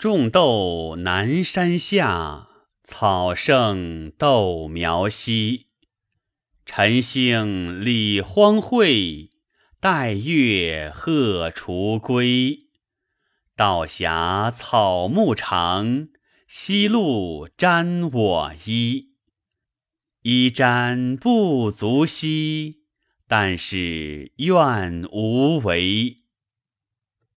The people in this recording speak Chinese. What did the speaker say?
种豆南山下草盛豆苗稀。晨兴理荒秽带月荷锄归。道狭草木长夕露沾我衣。衣沾不足惜但是愿无违